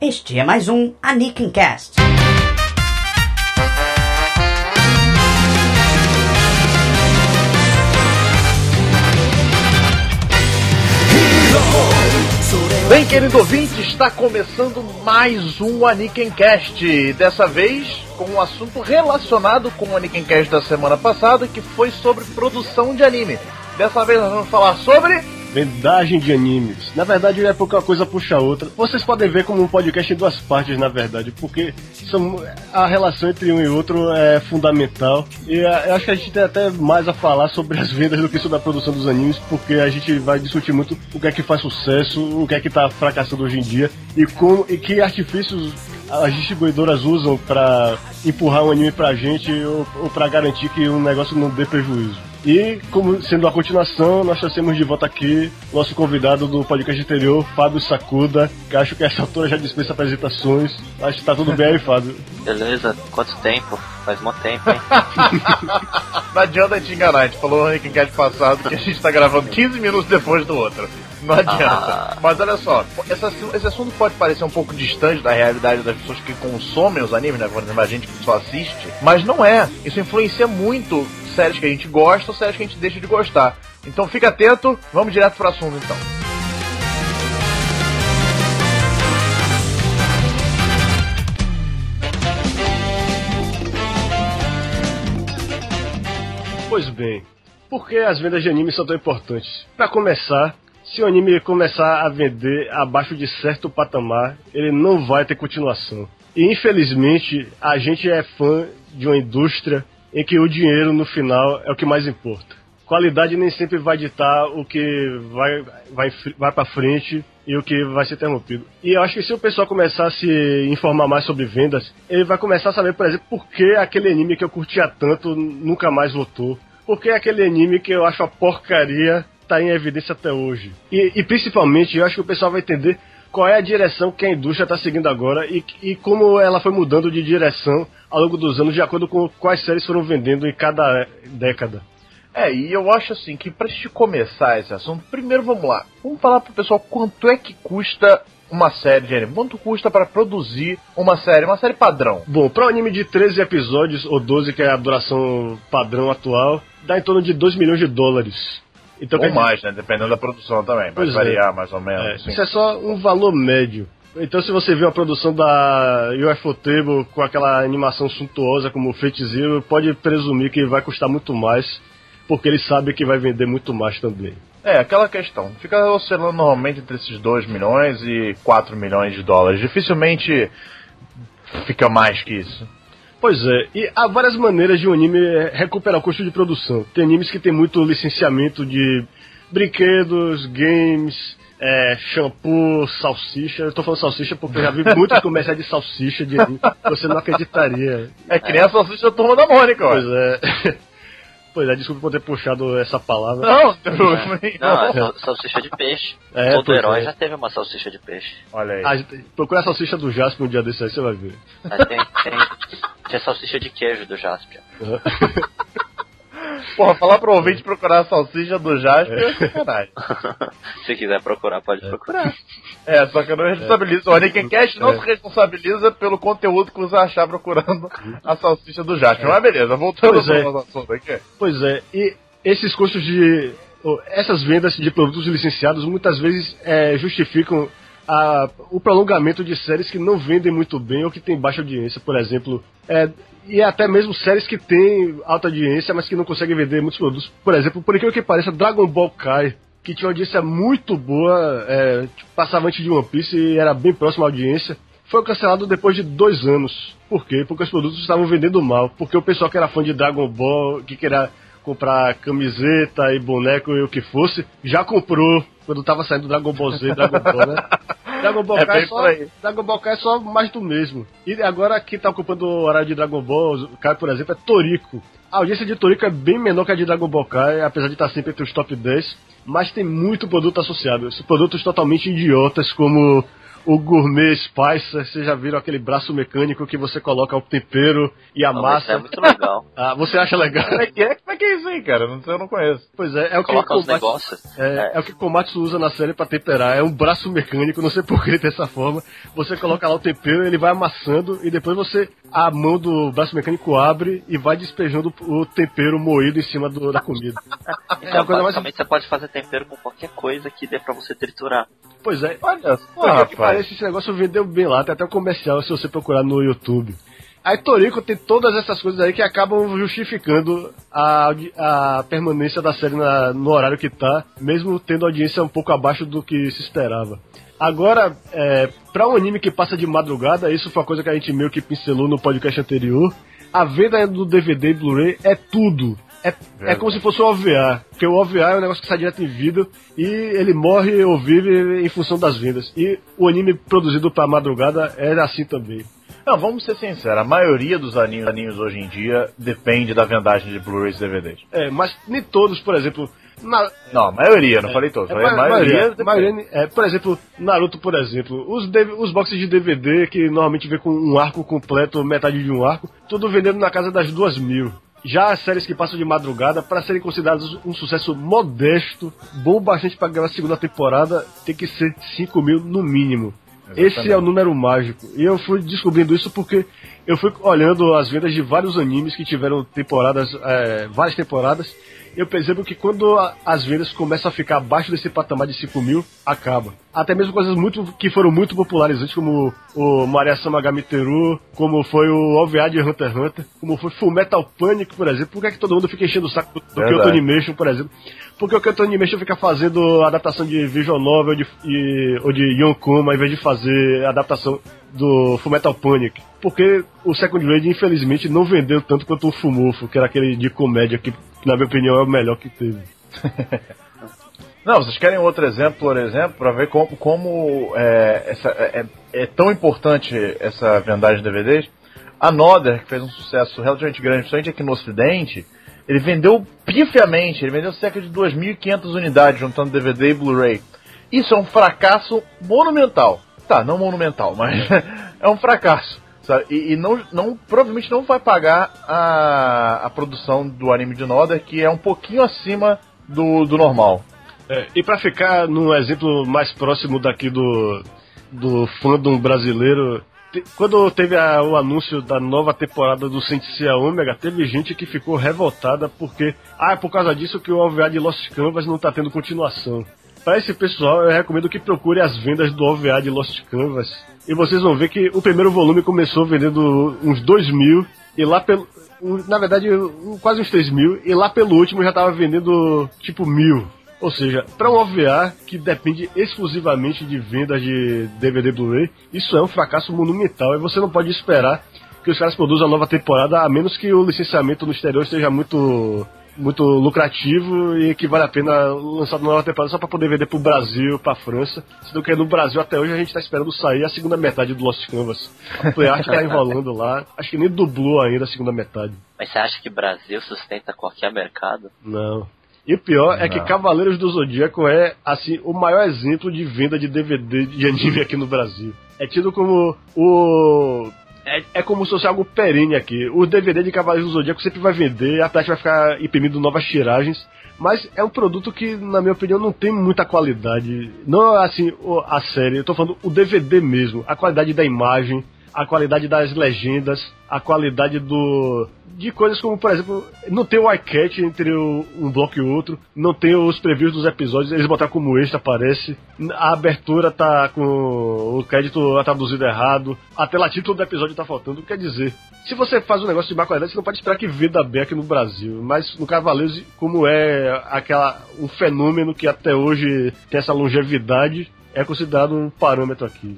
Este é mais um Anikin Cast. Bem, querido ouvinte, está começando mais um Cast. Dessa vez com um assunto relacionado com o Cast da semana passada, que foi sobre produção de anime. Dessa vez nós vamos falar sobre vendagem de animes. Na verdade, é porque uma coisa puxa a outra. Vocês podem ver como um podcast em duas partes, na verdade, porque são, a relação entre um e outro é fundamental. E eu acho que a gente tem até mais a falar sobre as vendas do que sobre a produção dos animes, porque a gente vai discutir muito o que é que faz sucesso, o que é que tá fracassando hoje em dia e, como, e que artifícios as distribuidoras usam para empurrar um anime pra gente ou, ou para garantir que um negócio não dê prejuízo. E, como sendo a continuação, nós trouxemos de volta aqui nosso convidado do podcast anterior, Fábio Sacuda, que acho que essa altura já dispensa apresentações. Acho que tá tudo bem aí, Fábio. Beleza, quanto tempo? Faz muito tempo, hein? Não adianta te enganar, a gente falou no Cast passado que a gente tá gravando 15 minutos depois do outro. Não adianta. Ah. Mas olha só, esse assunto pode parecer um pouco distante da realidade das pessoas que consomem os animes, né? Por exemplo, a gente que só assiste. Mas não é. Isso influencia muito séries que a gente gosta ou séries que a gente deixa de gostar. Então fica atento, vamos direto pro assunto então. Pois bem, por que as vendas de anime são tão importantes? Para começar, se o anime começar a vender abaixo de certo patamar, ele não vai ter continuação. E infelizmente, a gente é fã de uma indústria em que o dinheiro no final é o que mais importa. Qualidade nem sempre vai ditar o que vai, vai, vai para frente e o que vai ser interrompido. E eu acho que se o pessoal começar a se informar mais sobre vendas, ele vai começar a saber, por exemplo, por que aquele anime que eu curtia tanto nunca mais voltou. Por que aquele anime que eu acho a porcaria tá em evidência até hoje. E, e principalmente, eu acho que o pessoal vai entender qual é a direção que a indústria está seguindo agora e, e, como ela foi mudando de direção ao longo dos anos, de acordo com quais séries foram vendendo em cada década. É, e eu acho assim que pra gente começar esse assunto, primeiro vamos lá. Vamos falar pro pessoal quanto é que custa uma série de anime? Quanto custa para produzir uma série, uma série padrão? Bom, para um anime de 13 episódios ou 12, que é a duração padrão atual, dá em torno de 2 milhões de dólares. Então, ou mais, né? Dependendo da produção também. Pode é. variar é. mais ou menos. É. Assim. Isso é só um valor médio. Então, se você vê uma produção da UFO Table com aquela animação suntuosa como o Fate Zero, pode presumir que vai custar muito mais, porque ele sabe que vai vender muito mais também. É, aquela questão. Fica oscilando normalmente entre esses 2 milhões e 4 milhões de dólares. Dificilmente fica mais que isso. Pois é, e há várias maneiras de um anime recuperar o custo de produção. Tem animes que tem muito licenciamento de brinquedos, games, é, shampoo, salsicha. Eu tô falando salsicha porque eu já vi muitos comerciais de salsicha de anime. Você não acreditaria. É que nem a salsicha turma da Mônica, ó. Pois é. Pois é, desculpa por ter puxado essa palavra. Não, não, é. não, é salsicha de peixe. É, Todo herói é. já teve uma salsicha de peixe. Olha aí. Ah, procura a salsicha do Jasper um dia desse aí, você vai ver. Mas tem, tem, tem a salsicha de queijo do Jasper. Porra, falar pro ouvinte procurar a salsicha do Jasper é sacanagem. Se quiser procurar, pode é. procurar. É, só que eu não responsabilizo. É. O Anikincast não é. se responsabiliza pelo conteúdo que você achar procurando a salsicha do Jasper. É. Mas beleza, voltando pois é. ao assunto aqui. Pois é, e esses custos de. Essas vendas de produtos licenciados muitas vezes é, justificam a, o prolongamento de séries que não vendem muito bem ou que têm baixa audiência, por exemplo. É, e até mesmo séries que têm alta audiência, mas que não conseguem vender muitos produtos. Por exemplo, por incrível que pareça, Dragon Ball Kai, que tinha uma audiência muito boa, é, tipo, passava antes de One Piece e era bem próximo à audiência, foi cancelado depois de dois anos. Por quê? Porque os produtos estavam vendendo mal. Porque o pessoal que era fã de Dragon Ball, que queria comprar camiseta e boneco e o que fosse, já comprou quando tava saindo Dragon Ball Z, Dragon Ball, né? Dragon Ball, é é só, Dragon Ball Kai é só mais do mesmo. E agora quem tá ocupando o horário de Dragon Ball Kai, por exemplo, é Toriko. A audiência de Toriko é bem menor que a de Dragon Ball Kai, apesar de estar sempre entre os top 10, mas tem muito produto associado. Esses produtos totalmente idiotas, como o Gourmet Spicer, vocês já viram aquele braço mecânico que você coloca o tempero e a Não, massa? é muito legal. Ah, você acha legal? Como é que é? Como é que é isso aí, cara? Não, eu não conheço. Pois é, é o que Coloca o Komatsu, negócios. é, é o que o Komatsu usa na série pra temperar. É um braço mecânico, não sei por que dessa forma. Você coloca lá o tempero, ele vai amassando e depois você a mão do braço mecânico abre e vai despejando o tempero moído em cima do- da comida. Então, a coisa mais- basicamente, você pode fazer tempero com qualquer coisa que dê pra você triturar. Pois é, Olha só, Por que que rapaz. parece esse negócio vendeu bem lá, tem até um comercial se você procurar no YouTube. Aí Torico tem todas essas coisas aí que acabam justificando a, a permanência da série na- no horário que tá, mesmo tendo audiência um pouco abaixo do que se esperava. Agora, é, para um anime que passa de madrugada, isso foi uma coisa que a gente meio que pincelou no podcast anterior, a venda do DVD e Blu-ray é tudo. É, é como se fosse o OVA, porque o OVA é um negócio que sai direto em vida e ele morre ou vive em função das vendas. E o anime produzido pra madrugada era assim também. Não, vamos ser sinceros, a maioria dos animes, animes hoje em dia depende da vendagem de Blu-rays e DVDs. É, mas nem todos, por exemplo. Na, Não, a maioria, não falei todos, é, falei a ma- maioria. maioria, maioria, é, por exemplo, Naruto, por exemplo, os, os boxes de DVD que normalmente vem com um arco completo, metade de um arco, tudo vendendo na casa das duas mil. Já as séries que passam de madrugada, para serem consideradas um sucesso modesto, bom bastante para ganhar a segunda temporada, tem que ser 5 mil no mínimo. Esse é o número mágico. E eu fui descobrindo isso porque eu fui olhando as vendas de vários animes que tiveram temporadas, é, várias temporadas. Eu percebo que quando a- as vendas começam a ficar abaixo desse patamar de 5 mil, acaba. Até mesmo coisas muito que foram muito populares antes, como o Maria Samagami Teru, como foi o OVA de Hunter x Hunter, como foi Full Metal Panic, por exemplo. Por que, é que todo mundo fica enchendo o saco do, Verdade. Kyoto Animation, por exemplo? Porque o Kyoto Animation fica fazendo adaptação de visual novel de, e, ou de Yonkoma, ao invés de fazer adaptação do Fullmetal Panic. Porque o Second Raid, infelizmente, não vendeu tanto quanto o Fumofo, que era aquele de comédia que, na minha opinião, é o melhor que teve. Não, vocês querem outro exemplo, por exemplo, para ver como, como é, essa, é, é tão importante essa vendagem de DVDs? A Nodder, que fez um sucesso relativamente grande, principalmente aqui no Ocidente, ele vendeu pifiamente, ele vendeu cerca de 2.500 unidades juntando DVD e Blu-ray. Isso é um fracasso monumental. Tá, não monumental, mas é um fracasso. Sabe? E, e não, não, provavelmente não vai pagar a, a produção do anime de Nodder, que é um pouquinho acima do, do normal. É, e pra ficar num exemplo mais próximo daqui do, do fandom brasileiro, te- quando teve a- o anúncio da nova temporada do Sentia Ômega, teve gente que ficou revoltada porque, ah, é por causa disso que o OVA de Lost Canvas não tá tendo continuação. Para esse pessoal, eu recomendo que procure as vendas do OVA de Lost Canvas. E vocês vão ver que o primeiro volume começou vendendo uns 2 mil, e lá pelo. Na verdade, quase uns 3 mil, e lá pelo último já tava vendendo tipo mil. Ou seja, para um OVA que depende exclusivamente de vendas de DVD Blu-ray, isso é um fracasso monumental e você não pode esperar que os caras produzam a nova temporada, a menos que o licenciamento no exterior esteja muito muito lucrativo e que vale a pena lançar uma nova temporada só para poder vender pro Brasil, pra França. Sendo que no Brasil até hoje a gente tá esperando sair a segunda metade do Lost Canvas. A Playart tá enrolando lá, acho que nem dublou ainda a segunda metade. Mas você acha que Brasil sustenta qualquer mercado? Não. E o pior é que. Cavaleiros do Zodíaco é, assim, o maior exemplo de venda de DVD de anime aqui no Brasil. É tido como o. É, é como se fosse algo perene aqui. O DVD de Cavaleiros do Zodíaco sempre vai vender, a Tati vai ficar imprimindo novas tiragens. Mas é um produto que, na minha opinião, não tem muita qualidade. Não assim o- a série, eu tô falando o DVD mesmo. A qualidade da imagem, a qualidade das legendas, a qualidade do. de coisas como, por exemplo, não tem o iCat entre o- um bloco e outro, não tem os previews dos episódios, eles botaram como extra, parece. A abertura tá com o crédito traduzido errado, a tela título do episódio tá faltando. Quer dizer, se você faz um negócio de má qualidade, você não pode esperar que venda bem aqui no Brasil. Mas no Cavaleiros, como é aquela um fenômeno que até hoje tem essa longevidade, é considerado um parâmetro aqui.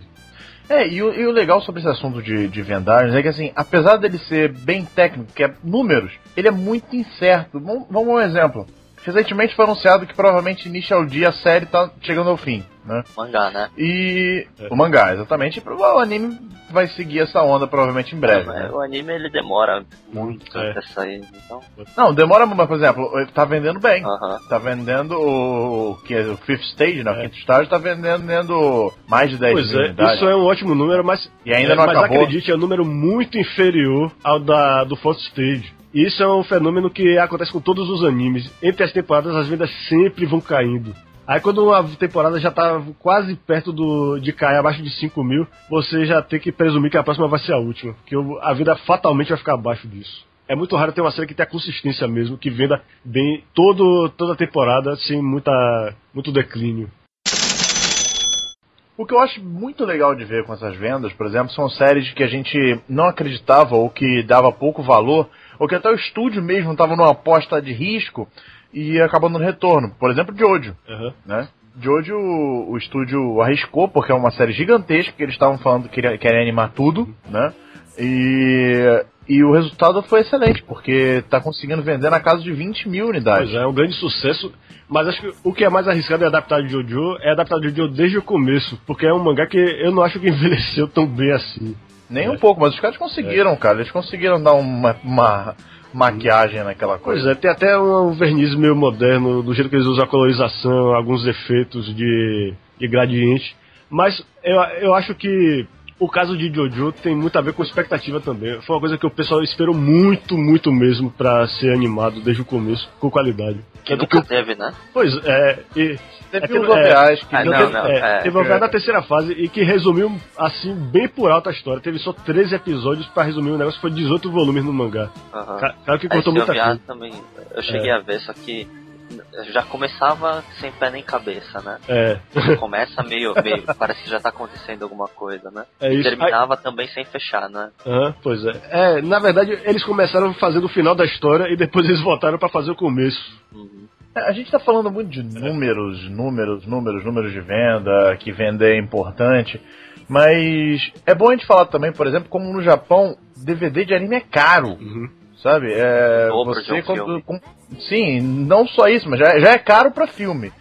É, e o, e o legal sobre esse assunto de, de vendagens é que, assim, apesar dele ser bem técnico, que é números, ele é muito incerto. Vamos, vamos um exemplo. Recentemente foi anunciado que provavelmente Initial D a série tá chegando ao fim, né? Mangá, né? E. É. O mangá, exatamente. O anime vai seguir essa onda provavelmente em breve. Não, né? O anime ele demora muito é. pra sair, então. Não, demora, mas por exemplo, ele tá vendendo bem. Uh -huh. Tá vendendo o que é o Fifth Stage, né? O é. quinto estágio tá vendendo mais de 10 pois mil é, Isso é um ótimo número, mas. E ainda não mas acabou. acredite, é um número muito inferior ao da, do Fourth Stage. Isso é um fenômeno que acontece com todos os animes. Entre as temporadas, as vendas sempre vão caindo. Aí quando uma temporada já tá quase perto do, de cair abaixo de 5 mil, você já tem que presumir que a próxima vai ser a última. Que a vida fatalmente vai ficar abaixo disso. É muito raro ter uma série que tenha consistência mesmo, que venda bem todo, toda a temporada sem muita, muito declínio. O que eu acho muito legal de ver com essas vendas, por exemplo, são séries que a gente não acreditava ou que dava pouco valor, ou que até o estúdio mesmo estava numa aposta de risco e acabou no retorno. Por exemplo, Jojo. Uhum. Né? Jojo, o, o estúdio arriscou, porque é uma série gigantesca, que eles estavam falando que querem animar tudo, né? E, e o resultado foi excelente, porque está conseguindo vender na casa de 20 mil unidades. Pois é, é um grande sucesso. Mas acho que o que é mais arriscado é adaptar Jojo, é adaptar Jojo desde o começo, porque é um mangá que eu não acho que envelheceu tão bem assim. Nem é. um pouco, mas os caras conseguiram, é. cara. Eles conseguiram dar uma, uma maquiagem naquela coisa. Pois é, tem até um verniz meio moderno, do jeito que eles usam a colorização, alguns efeitos de, de gradiente. Mas eu, eu acho que o caso de Jojo tem muito a ver com expectativa também. Foi uma coisa que o pessoal esperou muito, muito mesmo para ser animado desde o começo, com qualidade. Que nunca que, teve, né? Pois é, e Teve é, OVAs que. Ah, não, teve, não, é, é, teve o OVA da terceira fase e que resumiu, assim, bem por alto a história. Teve só 13 episódios pra resumir o negócio, foi 18 volumes no mangá. Uhum. Claro que contou muita coisa. também, eu cheguei é. a ver, só que já começava sem pé nem cabeça, né? É. Começa meio, meio parece que já tá acontecendo alguma coisa, né? É isso. E terminava Aí... também sem fechar, né? Uhum, pois é. É, na verdade, eles começaram fazendo o final da história e depois eles voltaram para fazer o começo. Uhum. É, a gente está falando muito de números, números, números, números de venda, que vender é importante. Mas é bom a gente falar também, por exemplo, como no Japão, DVD de anime é caro. Uhum. Sabe? É, você quando, com, sim, não só isso, mas já, já é caro para filme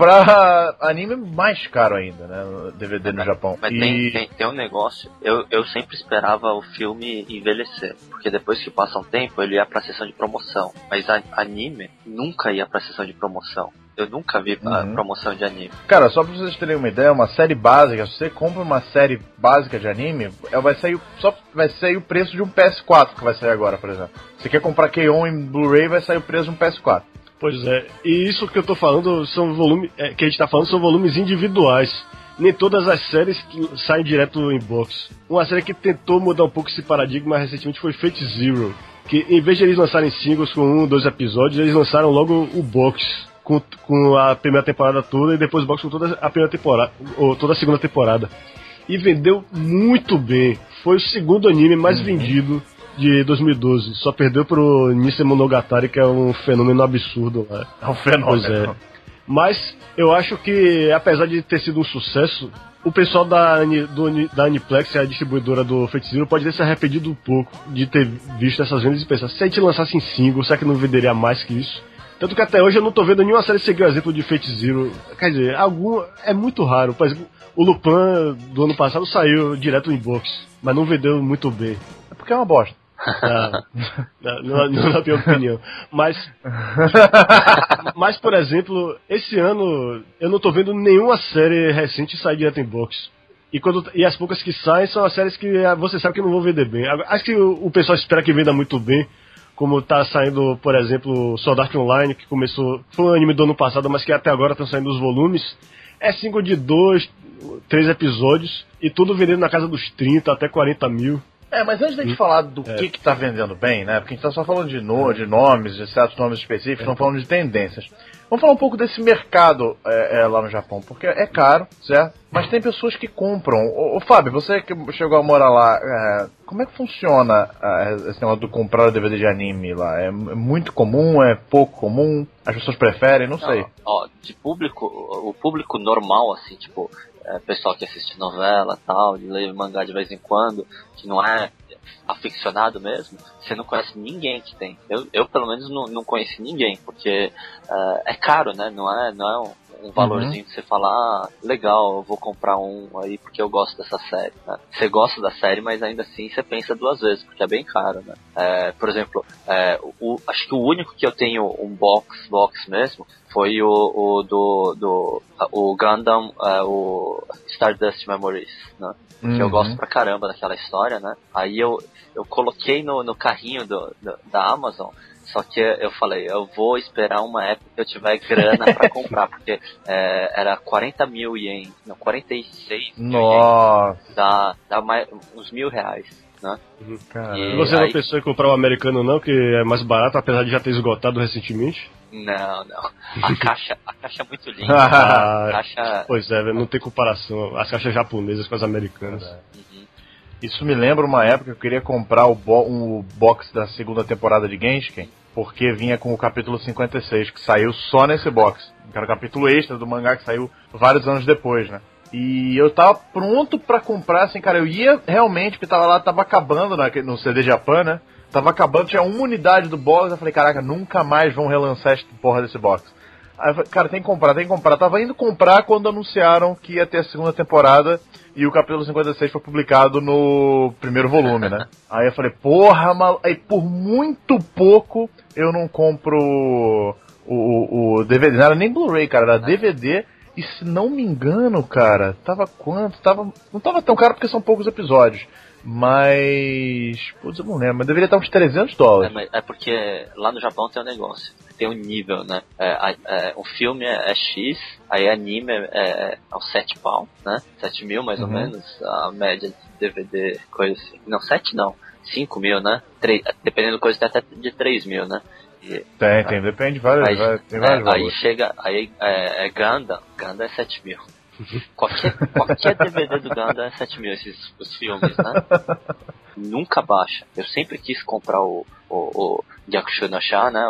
pra anime mais caro ainda, né? DVD no Japão. Mas e... tem, tem, tem, um negócio, eu, eu sempre esperava o filme envelhecer, porque depois que passa um tempo ele ia pra sessão de promoção. Mas a, anime nunca ia pra sessão de promoção. Eu nunca vi uhum. promoção de anime. Cara, só pra vocês terem uma ideia, uma série básica, se você compra uma série básica de anime, ela vai sair só vai sair o preço de um PS4 que vai sair agora, por exemplo. Se você quer comprar K-On em Blu-ray, vai sair o preço de um PS4. Pois é, e isso que eu tô falando são volumes. É, que a gente tá falando são volumes individuais. Nem todas as séries saem direto em box. Uma série que tentou mudar um pouco esse paradigma recentemente foi Fate Zero. Que em vez de eles lançarem singles com um, dois episódios, eles lançaram logo o box com, com a primeira temporada toda e depois o box com toda a primeira temporada, ou toda a segunda temporada. E vendeu muito bem. Foi o segundo anime mais uhum. vendido de 2012. Só perdeu pro Nissan Monogatari, que é um fenômeno absurdo lá. É um fenômeno. Pois é. Mas eu acho que, apesar de ter sido um sucesso, o pessoal da, do, da Aniplex, a distribuidora do Feiticeiro, pode ter se arrependido um pouco de ter visto essas vendas e pensar, se a gente lançasse em single, será que não venderia mais que isso? Tanto que até hoje eu não tô vendo nenhuma série seguir o exemplo de Fate Zero. Quer dizer, algum. É muito raro. Por exemplo, o Lupin do ano passado saiu direto em box, mas não vendeu muito bem. É porque é uma bosta. Ah, não, não, na minha opinião. Mas, mas, por exemplo, esse ano eu não tô vendo nenhuma série recente sair direto em box. E, quando, e as poucas que saem são as séries que ah, você sabe que não vão vender bem. Acho que o, o pessoal espera que venda muito bem, como tá saindo, por exemplo, Sword Art Online, que começou, foi um anime do ano passado, mas que até agora estão saindo os volumes. É single de dois, três episódios, e tudo vendendo na casa dos 30 até 40 mil. É, mas antes da gente hum. falar do é. que que tá vendendo bem, né? Porque a gente tá só falando de, no, de nomes, de certos nomes específicos, não falando de tendências. Vamos falar um pouco desse mercado é, é, lá no Japão, porque é caro, certo? Mas tem pessoas que compram. Ô, ô Fábio, você que chegou a morar lá, é, como é que funciona é, esse negócio do comprar o DVD de anime lá? É, é muito comum? É pouco comum? As pessoas preferem? Não, não sei. Ó, de público, o público normal, assim, tipo, é, pessoal que assiste novela tal, de ler mangá de vez em quando, que não é aficionado mesmo, você não conhece ninguém que tem. Eu, eu pelo menos não, não conheci ninguém, porque uh, é caro, né? Não é, não é um, um valorzinho uhum. que você fala, ah, legal, eu vou comprar um aí porque eu gosto dessa série. Né? Você gosta da série, mas ainda assim você pensa duas vezes, porque é bem caro, né? É, por exemplo, é, o, acho que o único que eu tenho um box, box mesmo, foi o, o do, do o Gundam, é, o Stardust Memories, né? Uhum. Que eu uhum. gosto pra caramba daquela história, né? Aí eu, eu coloquei no, no carrinho do, do da Amazon só que eu falei, eu vou esperar uma época que eu tiver grana pra comprar, porque é, era 40 mil ienes, não, 46 Nossa. Mil dá, dá mais, uns mil reais. Né? Uhum. E você aí... não pensou em comprar o um americano não, que é mais barato, apesar de já ter esgotado recentemente? Não, não. A caixa, a caixa é muito linda. a caixa... Pois é, não tem comparação. As caixas japonesas com as americanas. Uhum. Isso me lembra uma época que eu queria comprar o, bo box da segunda temporada de Genshin porque vinha com o capítulo 56, que saiu só nesse box. Era o capítulo extra do mangá que saiu vários anos depois, né? E eu tava pronto para comprar, assim, cara, eu ia realmente, porque tava lá, tava acabando no CD Japan, né? Tava acabando, tinha uma unidade do box, eu falei, caraca, nunca mais vão relançar esta porra desse box. Aí eu falei, cara, tem que comprar, tem que comprar. Tava indo comprar quando anunciaram que ia ter a segunda temporada e o capítulo 56 foi publicado no primeiro volume, né? Aí eu falei, porra, mal... aí por muito pouco eu não compro o, o, o DVD, não era nem Blu-ray, cara, era DVD. E se não me engano, cara, tava quanto? Tava, não tava tão caro porque são poucos episódios. Mas. Putz, eu não lembro, mas deveria estar uns 300 dólares. É, é, porque lá no Japão tem um negócio, tem um nível, né? É, é, o filme é, é X, aí anime é, é, é uns 7 pau, né? 7 mil mais uhum. ou menos, a média de DVD, coisa assim. Não, 7 não, 5 mil, né? 3, dependendo da coisa, tem até de 3 mil, né? E, tem, tem, depende de vários, aí, tem vários é, Aí chega, aí é, é Ganda, Ganda é 7 mil. Qualquer, qualquer DVD do Gundam é 7 mil, esses os filmes, né? Nunca baixa. Eu sempre quis comprar o, o, o Gyakushu no Sha, né?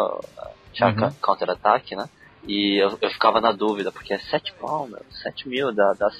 Chaka uhum. Counter Attack, né? E eu, eu ficava na dúvida, porque é 7 pau, meu, 7 mil da, das,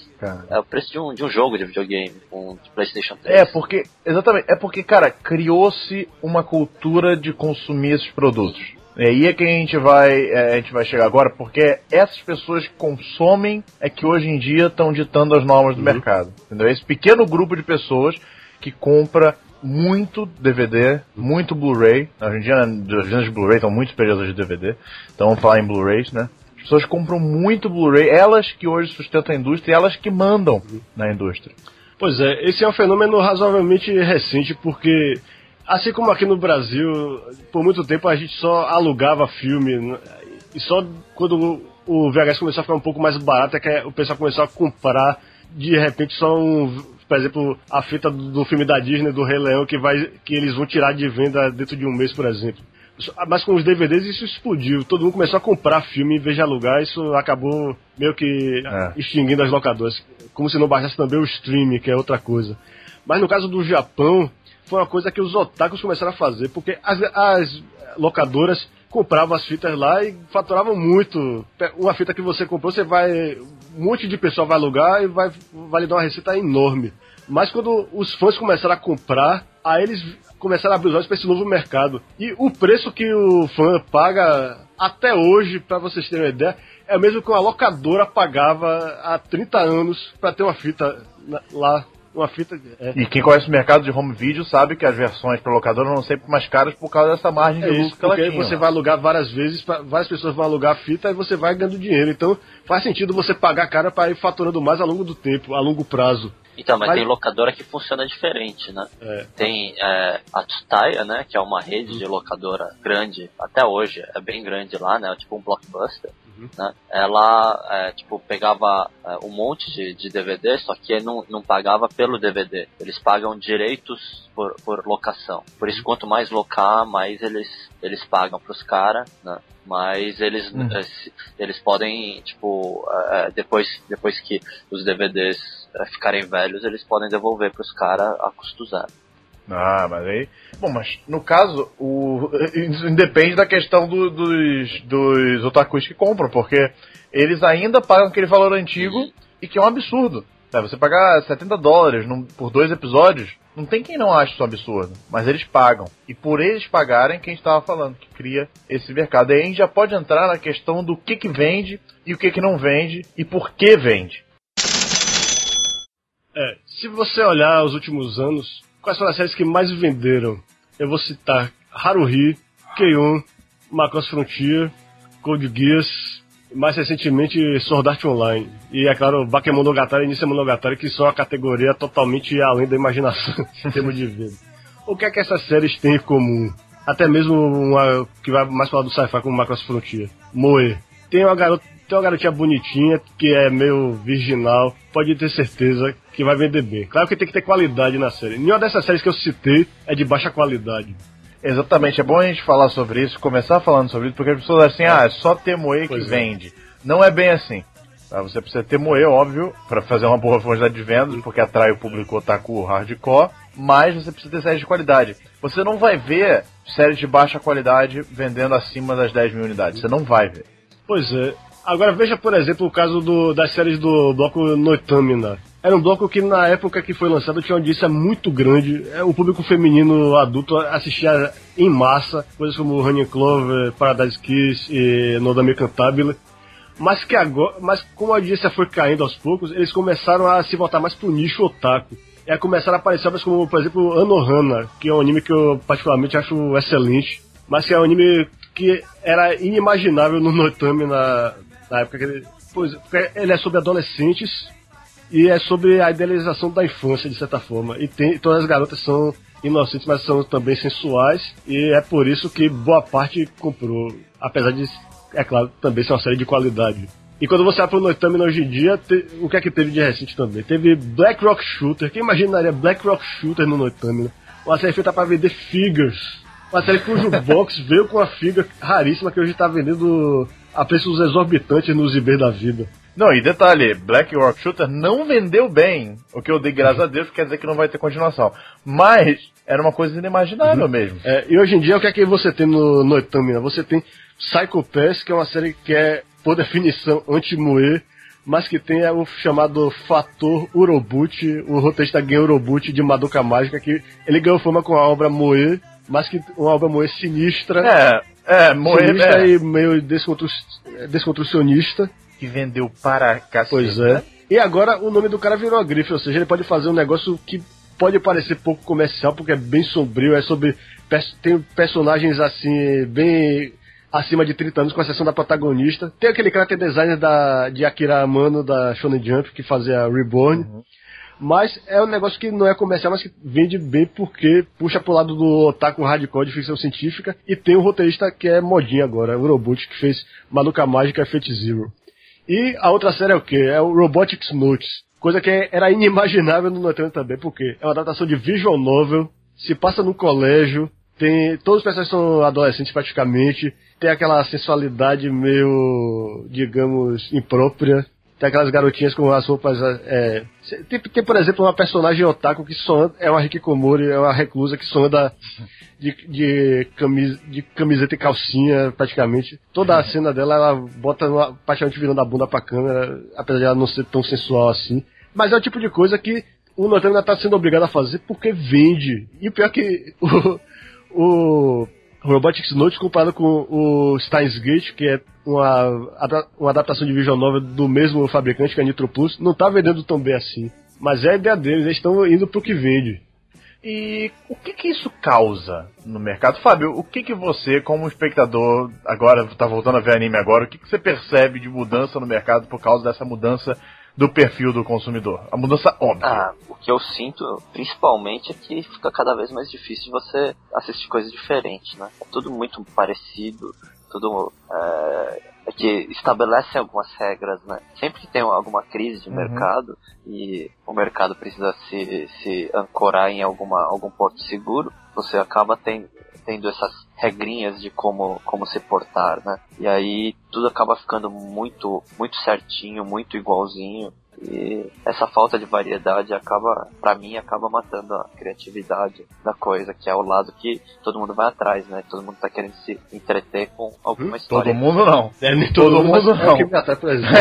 é o preço de um, de um jogo de videogame, um de Playstation 3. É, porque, exatamente, é porque, cara, criou-se uma cultura de consumir esses produtos. É aí é que a gente vai é, a gente vai chegar agora, porque essas pessoas que consomem é que hoje em dia estão ditando as normas do uhum. mercado. Entendeu? Esse pequeno grupo de pessoas que compra muito DVD, muito Blu-ray. Hoje em dia as vendas de Blu-ray estão muito superiores de DVD. Então vamos falar em Blu-rays, né? As pessoas compram muito Blu-ray, elas que hoje sustentam a indústria, elas que mandam na indústria. Pois é, esse é um fenômeno razoavelmente recente, porque Assim como aqui no Brasil, por muito tempo a gente só alugava filme. Né? E só quando o VHS começou a ficar um pouco mais barato é que o pessoal começou a comprar de repente só um, por exemplo, a fita do filme da Disney, do Rei Leão, que, vai, que eles vão tirar de venda dentro de um mês, por exemplo. Mas com os DVDs isso explodiu. Todo mundo começou a comprar filme em vez de alugar. Isso acabou meio que é. extinguindo as locadoras. Como se não baixasse também o streaming, que é outra coisa. Mas no caso do Japão, foi uma coisa que os otakus começaram a fazer, porque as, as locadoras compravam as fitas lá e faturavam muito. Uma fita que você comprou, você vai. Um monte de pessoa vai alugar e vai, vai lhe dar uma receita enorme. Mas quando os fãs começaram a comprar, aí eles começaram a abrir os olhos para esse novo mercado. E o preço que o fã paga até hoje, para vocês terem uma ideia, é o mesmo que uma locadora pagava há 30 anos para ter uma fita lá uma fita. É. E quem conhece o mercado de home video sabe que as versões para locadora vão sempre mais caras por causa dessa margem é de lucro que ela tinha. você vai alugar várias vezes, várias pessoas vão alugar a fita e você vai ganhando dinheiro. Então faz sentido você pagar cara para ir faturando mais ao longo do tempo, a longo prazo. Então, mas, mas, tem locadora que funciona diferente, né? É. Tem é, a Tsutaya, né? Que é uma rede de locadora grande, até hoje, é bem grande lá, né? Tipo um blockbuster. Uhum. Né? Ela, é, tipo, pegava é, um monte de, de DVD, só que não, não pagava pelo DVD. Eles pagam direitos por, por locação. Por isso, uhum. quanto mais locar, mais eles, eles pagam pros caras, né? Mas eles, uhum. eles, eles podem, tipo, é, depois, depois que os DVDs é, ficarem velhos, eles podem devolver pros caras a custo zero. Ah, mas aí. Bom, mas no caso, o independe da questão do, dos, dos otakus que compram, porque eles ainda pagam aquele valor antigo e que é um absurdo. Sabe, você pagar 70 dólares num, por dois episódios, não tem quem não ache isso um absurdo. Mas eles pagam. E por eles pagarem, quem estava falando, que cria esse mercado. Aí a gente já pode entrar na questão do que, que vende e o que, que não vende e por que vende. É, se você olhar os últimos anos, quais foram as séries que mais venderam? Eu vou citar Haruhi, Keion, Macross Frontier, Code Geass, mais recentemente Sword Art Online. E é claro, Bakemonogatari e Nissa Monogatari, que são uma categoria totalmente além da imaginação em termos de vida. O que é que essas séries têm em comum? Até mesmo uma que vai mais falar do sci-fi como Macross Frontier. Moe. Tem uma garota tem uma garotinha bonitinha, que é meio virginal, pode ter certeza que vai vender bem. Claro que tem que ter qualidade na série. Nenhuma dessas séries que eu citei é de baixa qualidade. Exatamente, é bom a gente falar sobre isso, começar falando sobre isso, porque as pessoas assim, ah, é só ter moe que é. vende. Não é bem assim. Tá? Você precisa ter moe, óbvio, para fazer uma boa quantidade de vendas, porque atrai o público otaku hardcore, mas você precisa ter séries de qualidade. Você não vai ver séries de baixa qualidade vendendo acima das 10 mil unidades. Você não vai ver. Pois é. Agora veja, por exemplo, o caso do- das séries do bloco Noitamina. Era um bloco que na época que foi lançado tinha uma audiência muito grande. É, O público feminino adulto assistia em massa, coisas como Honey Clover, Paradise Kiss e Nodame Cantabile. Mas que agora, mas como a audiência foi caindo aos poucos, eles começaram a se voltar mais pro nicho otaku. E aí começaram a aparecer obras como, por exemplo, Anohana, que é um anime que eu particularmente acho excelente, mas que é um anime que era inimaginável no Notami na, na época que ele. Pois, porque ele é sobre adolescentes e é sobre a idealização da infância, de certa forma. E tem, todas as garotas são inocentes, mas são também sensuais, e é por isso que boa parte comprou. Apesar de, é claro, também ser uma série de qualidade. E quando você vai pro Noitamina hoje em dia, te- o que é que teve de recente também? Teve Black Rock Shooter. Quem imaginaria Black Rock Shooter no Noitamina? Uma série feita para vender figures. Uma série cujo box veio com uma figura raríssima que hoje tá vendendo a preços exorbitantes nos eBay da vida. Não, e detalhe, Black Rock Shooter não vendeu bem. O que eu dei graças a Deus quer dizer que não vai ter continuação. Mas era uma coisa inimaginável mesmo. É, e hoje em dia, o que é que você tem no Noitamina? Você tem Psycho Pass, que é uma série que é, por definição, anti-moe, mas que tem é, o chamado fator Urobuchi, o roteirista Gen Urobuchi de Madoka Mágica, que ele ganhou fama com a obra Moe, mas que uma obra Moe sinistra, É, é, Moe sinistra é, e meio descontru- desconstrucionista. que vendeu para cacete. Pois é. E agora o nome do cara virou a grife, ou seja, ele pode fazer um negócio que pode parecer pouco comercial, porque é bem sombrio, é sobre. Tem personagens assim, bem acima de 30 anos, com exceção da protagonista. Tem aquele character designer da, de Akira Amano, da Shonen Jump, que fazia Reborn. Mas é um negócio que não é comercial, mas que vende bem porque puxa pro lado do otaku hardcore de ficção científica. E tem um roteirista que é modinha agora, o Robot, que fez Maluca Mágica Fate Zero. E a outra série é o quê? É o Robotics Notes. Coisa que era inimaginável no Notable também, porque é uma adaptação de visual novel, se passa no colégio, tem todos os personagens são adolescentes praticamente, tem aquela sensualidade meio, digamos, imprópria. Tem aquelas garotinhas com as roupas. É, tem, tem, por exemplo, uma personagem otaku que só anda, é uma Hikikomori, é uma reclusa que só anda de, de, camis, de camiseta e calcinha, praticamente. Toda a cena dela, ela bota uma, praticamente virando a bunda pra câmera, apesar de ela não ser tão sensual assim. Mas é o tipo de coisa que o Notable ainda tá sendo obrigado a fazer porque vende. E o pior é que o, o Robotics Notes comparado com o Steins Gate, que é uma, uma adaptação de visual novel do mesmo fabricante que é a Nitro Plus, não tá vendendo tão bem assim. Mas é a ideia deles, eles estão indo pro que vende. E o que que isso causa no mercado? Fábio, o que que você, como espectador, agora tá voltando a ver anime agora, o que que você percebe de mudança no mercado por causa dessa mudança do perfil do consumidor? A mudança óbvia. Ah, o que eu sinto, principalmente, é que fica cada vez mais difícil você assistir coisas diferentes, né? É tudo muito parecido, tudo é, é que estabelece algumas regras, né? Sempre que tem alguma crise de Uhum. mercado e o mercado precisa se, se ancorar em alguma, algum porto seguro, você acaba ten- tendo essas regrinhas de como, como se portar, né? E aí tudo acaba ficando muito, muito certinho, muito igualzinho. E essa falta de variedade acaba, pra mim, acaba matando a criatividade da coisa, que é o lado que todo mundo vai atrás, né? Todo mundo tá querendo se entreter com alguma história. Todo mundo não. É, nem Todo mundo é não. o que me atrai, por exemplo.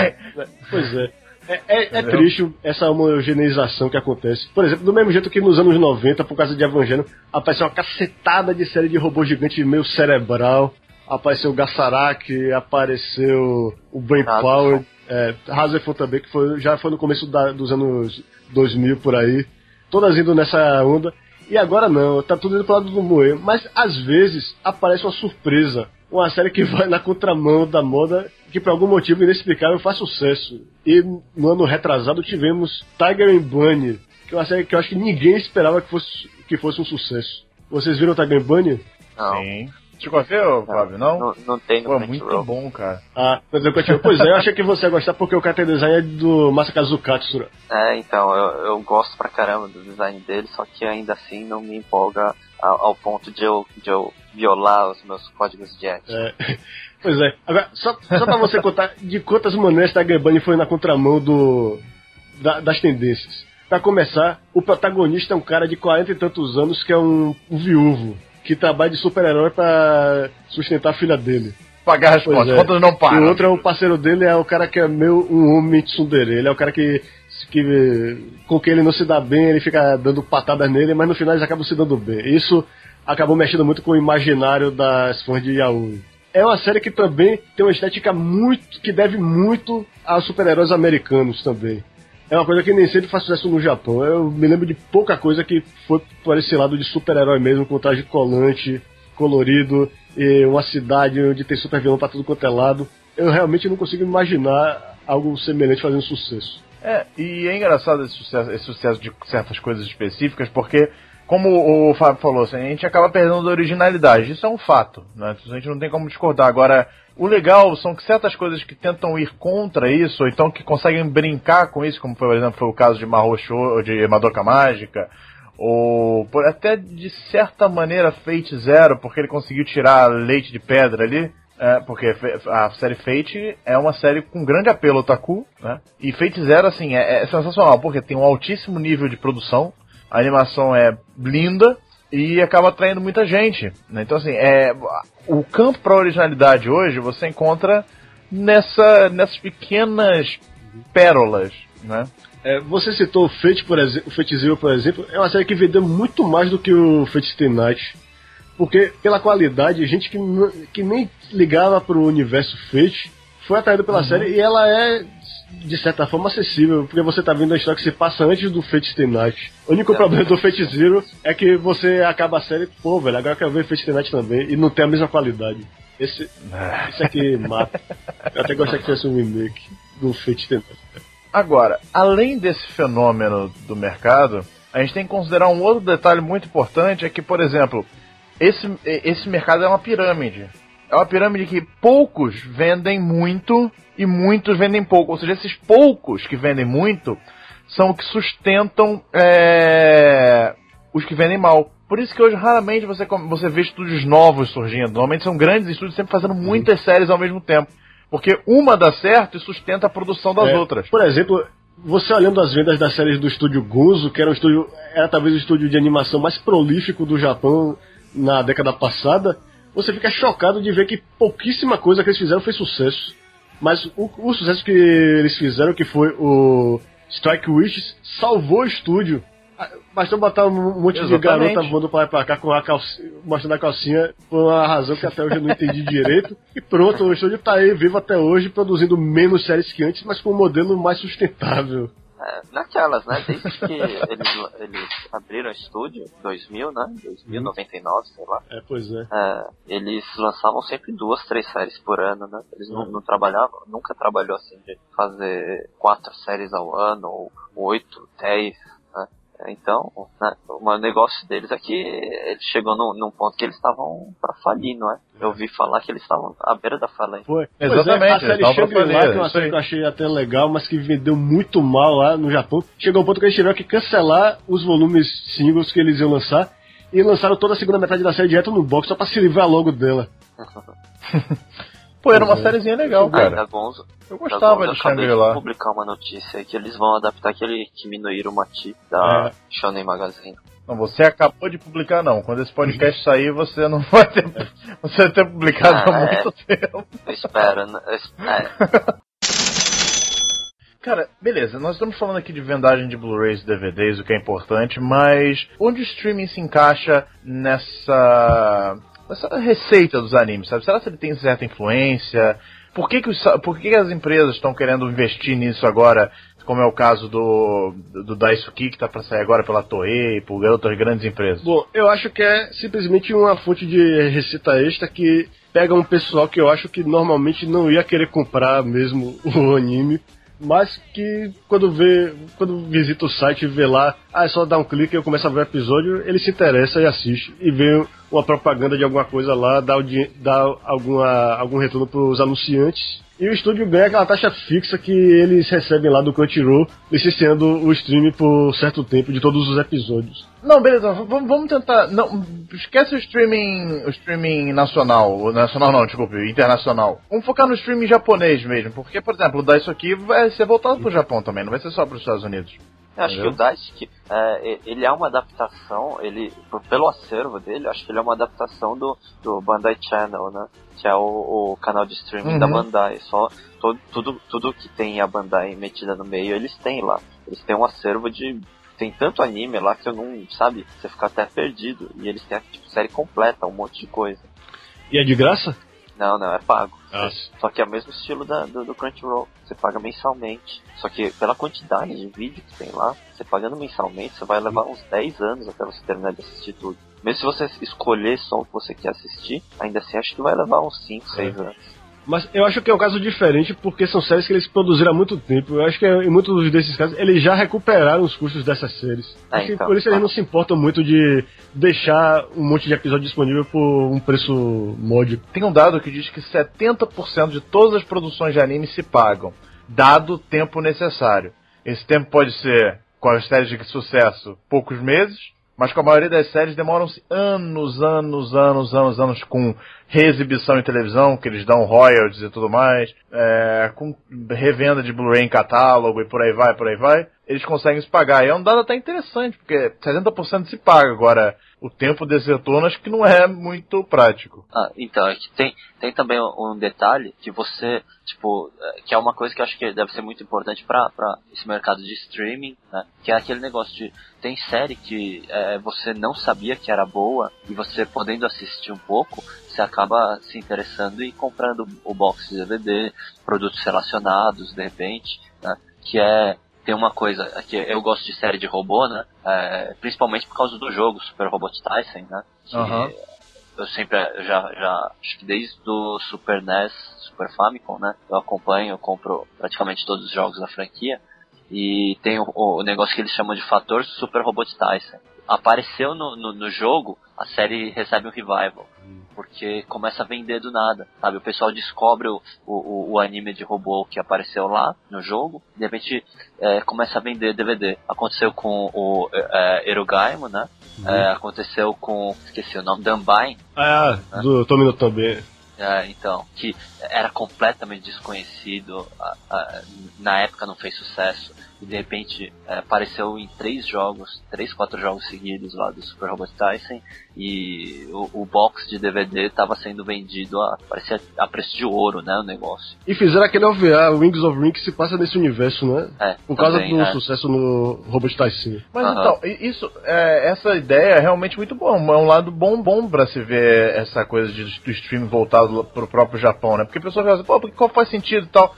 pois é. É, é, é triste essa homogeneização que acontece. Por exemplo, do mesmo jeito que nos anos 90, por causa de Evangelho, apareceu uma cacetada de série de robô gigante meio cerebral. Apareceu o Gassarak, apareceu o Brain Power, é, Hazefon também, que foi, já foi no começo da, dos anos 2000 por aí. Todas indo nessa onda. E agora não, tá tudo indo pro lado do Moe. Mas às vezes aparece uma surpresa. Uma série que vai na contramão da moda, que por algum motivo inexplicável faz sucesso. E no ano retrasado tivemos Tiger and Bunny, que é uma série que eu acho que ninguém esperava que fosse, que fosse um sucesso. Vocês viram Tiger and Bunny? Não. Sim. Chegou a ver, não, Fábio? Não? Não, não tem no Pô, muito bom, cara. Ah, mas eu continuo. Pois é, eu achei que você ia gostar porque o character design é do Masakazu Katsura. É, então, eu, eu gosto pra caramba do design dele, só que ainda assim não me empolga ao, ao ponto de eu, de eu violar os meus códigos de ética. É. Pois é. Agora, só, só pra você contar de quantas maneiras Bunny foi na contramão do, da, das tendências. Pra começar, o protagonista é um cara de 40 e tantos anos que é um, um viúvo que trabalha de super-herói pra sustentar a filha dele. Pagar as contas, é. contas não param. E o outro é o parceiro dele, é o cara que é meio um homem tsundere. Ele é o cara que, que com quem ele não se dá bem, ele fica dando patadas nele, mas no final eles acabam se dando bem. Isso acabou mexendo muito com o imaginário das fãs de Yaoi. É uma série que também tem uma estética muito. que deve muito aos super-heróis americanos também. É uma coisa que nem sempre faz sucesso no Japão. Eu me lembro de pouca coisa que foi por esse lado de super-herói mesmo, com traje colante, colorido, e uma cidade onde tem super vilão pra tudo quanto é lado. Eu realmente não consigo imaginar algo semelhante fazendo sucesso. É, e é engraçado esse sucesso, esse sucesso de certas coisas específicas, porque como o Fábio falou, assim, a gente acaba perdendo a originalidade. Isso é um fato, né? A gente não tem como discordar. Agora, o legal são que certas coisas que tentam ir contra isso, ou então que conseguem brincar com isso, como por exemplo foi o caso de Mahou de Madoka Mágica, ou por, até de certa maneira Fate Zero, porque ele conseguiu tirar leite de pedra ali. É, porque a série Fate é uma série com grande apelo ao Taku, né? E Fate Zero, assim, é, é sensacional, porque tem um altíssimo nível de produção, a animação é linda e acaba atraindo muita gente. Né? Então, assim, é, o campo para originalidade hoje você encontra nessa, nessas pequenas pérolas, né? É, você citou o Fate, por exemplo, o Fate Zero, por exemplo, é uma série que vendeu muito mais do que o Fate Stay Night. Porque, pela qualidade, gente que, que nem ligava pro universo Fate foi atraído pela uhum. série e ela é de certa forma acessível, porque você tá vendo a história que se passa antes do Fate Stay Night. O único é. problema do Fate Zero é que você acaba a série, pô, velho, agora eu quero ver Fate Stay Night também, e não tem a mesma qualidade. Esse, esse aqui mata. Eu até gostaria que fosse um remake do Fate Stay Night. Agora, além desse fenômeno do mercado, a gente tem que considerar um outro detalhe muito importante, é que, por exemplo, esse, esse mercado é uma pirâmide é uma pirâmide que poucos vendem muito e muitos vendem pouco. Ou seja, esses poucos que vendem muito são os que sustentam é, os que vendem mal. Por isso que hoje raramente você, você vê estúdios novos surgindo. Normalmente são grandes estúdios sempre fazendo muitas séries ao mesmo tempo. Porque uma dá certo e sustenta a produção das é, outras. Por exemplo, você olhando as vendas das séries do estúdio Gozo, que era um estúdio, era talvez o estúdio de animação mais prolífico do Japão na década passada, você fica chocado de ver que pouquíssima coisa que eles fizeram fez sucesso. Mas o, o sucesso que eles fizeram, que foi o Strike Wishes, salvou o estúdio. Ah, Bastou botar um monte Exatamente. de garota voando pra lá e pra cá com a calcinha, mostrando a calcinha por uma razão que até hoje eu não entendi direito. E pronto, o estúdio tá aí vivo até hoje, produzindo menos séries que antes, mas com um modelo mais sustentável. É, naquelas, né? Desde que eles, eles abriram o estúdio, 2000, né? 2099, sei lá. É, pois é. é. Eles lançavam sempre duas, três séries por ano, né? Eles não, não trabalhavam, nunca trabalhou assim de fazer quatro séries ao ano, ou oito, dez, então, né, o negócio deles é que ele chegou num, num ponto que eles estavam para falir, não é? Eu ouvi falar que eles estavam à beira da falência. Foi. Exatamente. É, a série Shangri-La, que é uma série que eu achei até legal, mas que vendeu muito mal lá no Japão. Chegou ao ponto que eles tiveram que cancelar os volumes singles que eles iam lançar e lançaram toda a segunda metade da série direto no box só pra se livrar logo dela. Pô, era uma uhum. sériezinha legal, cara. Da Gonzo, eu gostava de Shangri-La. publicar uma notícia que eles vão adaptar aquele Kimi no Irumati da é. Shonen Magazine. Não, você acabou de publicar não. Quando esse podcast sair, você não vai ter, você vai ter publicado ah, há muito é. tempo. Eu espero, né? eu espero. É. Cara, beleza, nós estamos falando aqui de vendagem de Blu-rays e DVDs, o que é importante, mas onde o streaming se encaixa nessa, nessa receita dos animes, sabe? Será que ele tem certa influência? Por que, que, os, por que, que as empresas estão querendo investir nisso agora, como é o caso do, do Daisuki, que está para sair agora pela Toei e por outras grandes empresas? Bom, eu acho que é simplesmente uma fonte de receita extra que pega um pessoal que eu acho que normalmente não ia querer comprar mesmo o anime mas que quando vê, quando visita o site e vê lá, ah, é só dar um clique e eu começo a ver o episódio, ele se interessa e assiste e vê uma propaganda de alguma coisa lá, dá, dá alguma, algum retorno para os anunciantes e o estúdio ganha aquela taxa fixa que eles recebem lá do Crunchyroll, licenciando o stream por certo tempo de todos os episódios. Não, beleza, vamos, vamos tentar. Não, esquece o streaming. O streaming nacional. Nacional não, desculpe, internacional. Vamos focar no streaming japonês mesmo. Porque, por exemplo, o Dice aqui vai ser voltado pro Japão também, não vai ser só pros Estados Unidos. Eu acho Entendeu? que o Daisuke, é, ele é uma adaptação, ele, pelo acervo dele, acho que ele é uma adaptação do, do Bandai Channel, né? Que é o, o canal de streaming uhum. da Bandai. Só todo, tudo, tudo que tem a Bandai metida no meio, eles têm lá. Eles têm um acervo de tem tanto anime lá que eu não, sabe, você fica até perdido. E eles têm a tipo, série completa, um monte de coisa. E é de graça? Não, não, é pago. Ah. Só que é o mesmo estilo da, do, do, Crunchyroll. Você paga mensalmente. Só que pela quantidade de vídeo que tem lá, você pagando mensalmente, você vai levar uns 10 anos até você terminar de assistir tudo. Mesmo se você escolher só o que você quer assistir, ainda assim acho que vai levar uns 5, 6 é. anos. Mas eu acho que é um caso diferente porque são séries que eles produziram há muito tempo. Eu acho que em muitos desses casos eles já recuperaram os custos dessas séries. É, então, por isso eles não se importam muito de deixar um monte de episódio disponível por um preço módico. Tem um dado que diz que 70% de todas as produções de anime se pagam, dado o tempo necessário. Esse tempo pode ser, com as séries de sucesso, poucos meses, mas com a maioria das séries demoram-se anos, anos, anos, anos, anos com reexibição em televisão, que eles dão royalties e tudo mais, é, com revenda de Blu-ray em catálogo e por aí vai, por aí vai, eles conseguem se pagar. E é um dado até interessante, porque 70% se paga. Agora, o tempo desse retorno acho que não é muito prático. Ah, então, é tem, tem também um detalhe que você, tipo, é, que é uma coisa que eu acho que deve ser muito importante para esse mercado de streaming, né? Que é aquele negócio de, tem série que é, você não sabia que era boa e você podendo assistir um pouco, você acaba se interessando e comprando o box de DVD, produtos relacionados, de repente, né? Que é tem uma coisa que eu gosto de série de robô, né? É, principalmente por causa do jogo Super Robot Tyson, né? Uhum. eu sempre já já acho que desde o Super NES, Super Famicom, né? Eu acompanho, eu compro praticamente todos os jogos da franquia e tem o, o negócio que eles chamam de fator Super Robot Tyson. Apareceu no, no, no jogo, a série recebe um revival porque começa a vender do nada, sabe? O pessoal descobre o, o, o anime de robô que apareceu lá no jogo, de repente é, começa a vender DVD. Aconteceu com o é, Erugaimo, né? Uhum. É, aconteceu com, esqueci o nome, Danbain. Ah, é, né? do Tomino também. É, então, que era completamente desconhecido, a, a, na época não fez sucesso e de repente é, apareceu em três jogos, três, quatro jogos seguidos lá do Super Robot Tyson e o, o box de DVD estava sendo vendido a, parecia a preço de ouro, né, o negócio. E fizeram aquele OVA, Wings of Ring, que se passa nesse universo, né? É, Por causa também, do é. sucesso no Robot Tyson. Mas uhum. então, isso, é, essa ideia é realmente muito bom, é um lado bom, bom pra se ver essa coisa de, do stream voltado pro próprio Japão, né? Porque a pessoa fala assim, pô, qual faz sentido e tal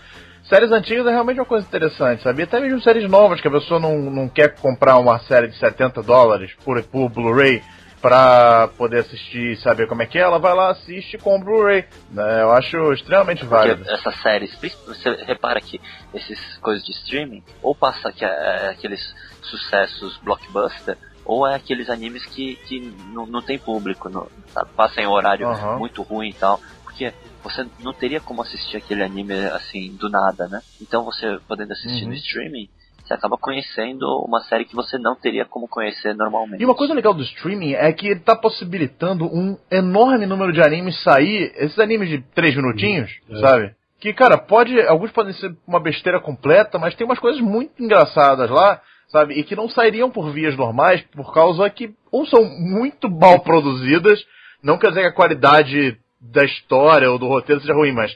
séries antigas é realmente uma coisa interessante, sabe? Até mesmo séries novas, que a pessoa não, não quer comprar uma série de 70 dólares por, por Blu-ray pra poder assistir e saber como é que é, ela vai lá, assiste com o Blu-ray. Né? Eu acho extremamente válido. Porque essas séries, você repara que essas coisas de streaming, ou passa que, é, aqueles sucessos blockbuster, ou é aqueles animes que, que não, não tem público, não, sabe? passa em horário uhum. muito ruim e tal. Você não teria como assistir aquele anime assim do nada, né? Então você podendo assistir uhum. no streaming, você acaba conhecendo uma série que você não teria como conhecer normalmente. E uma coisa legal do streaming é que ele está possibilitando um enorme número de animes sair, esses animes de 3 minutinhos, uhum. é. sabe? Que, cara, pode. Alguns podem ser uma besteira completa, mas tem umas coisas muito engraçadas lá, sabe? E que não sairiam por vias normais, por causa que ou são muito mal produzidas, não quer dizer que a qualidade da história ou do roteiro seja ruim, mas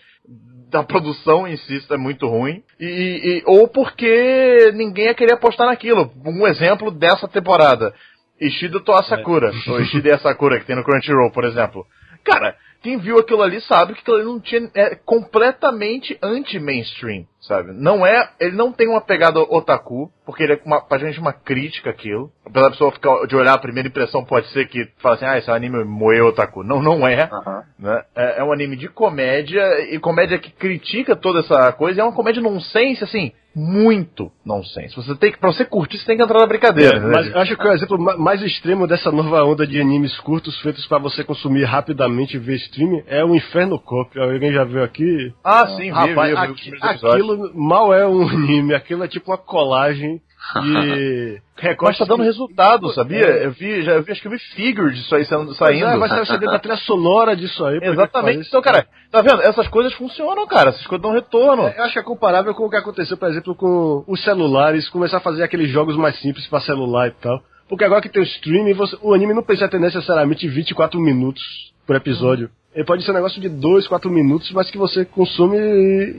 a produção em si é muito ruim, e, e, ou porque ninguém ia querer apostar naquilo. Um exemplo dessa temporada. Ishido to Asakura, é. ou Ishida e Asakura, que tem no Crunchyroll, por exemplo. Cara, quem viu aquilo ali sabe que aquilo ali não tinha, é completamente anti-mainstream, sabe? Não é, ele não tem uma pegada otaku, porque ele é uma, pra gente uma crítica aquilo. Apesar da pessoa ficar, de olhar a primeira impressão pode ser que fala assim, ah, esse é um anime moe otaku. Não, não é. Uhum. Né? É, é, um anime de comédia, e comédia que critica toda essa coisa, e é uma comédia nonsense, assim, muito nonsense. Você tem que, pra você curtir, você tem que entrar na brincadeira. É, né? Mas acho que o exemplo mais extremo dessa nova onda de animes curtos feitos para você consumir rapidamente via streaming é o Inferno Cop. Alguém já viu aqui? Ah, sim, vi, Rapaz, vi, vi, aquilo mal é um anime, aquilo é tipo uma colagem e Recorte tá dando resultado, sabia? É. Eu vi, já eu vi, acho que eu vi figure disso aí saindo. É, vai sair o CD da trilha sonora disso aí. Exatamente. Então, cara, tá vendo? Essas coisas funcionam, cara. Essas coisas dão retorno. É, eu acho que é comparável com o que aconteceu, por exemplo, com os celulares, começar a fazer aqueles jogos mais simples para celular e tal. Porque agora que tem o streaming, você, o anime não precisa ter necessariamente 24 minutos por episódio. Hum. Ele pode ser um negócio de 2, 4 minutos, mas que você consome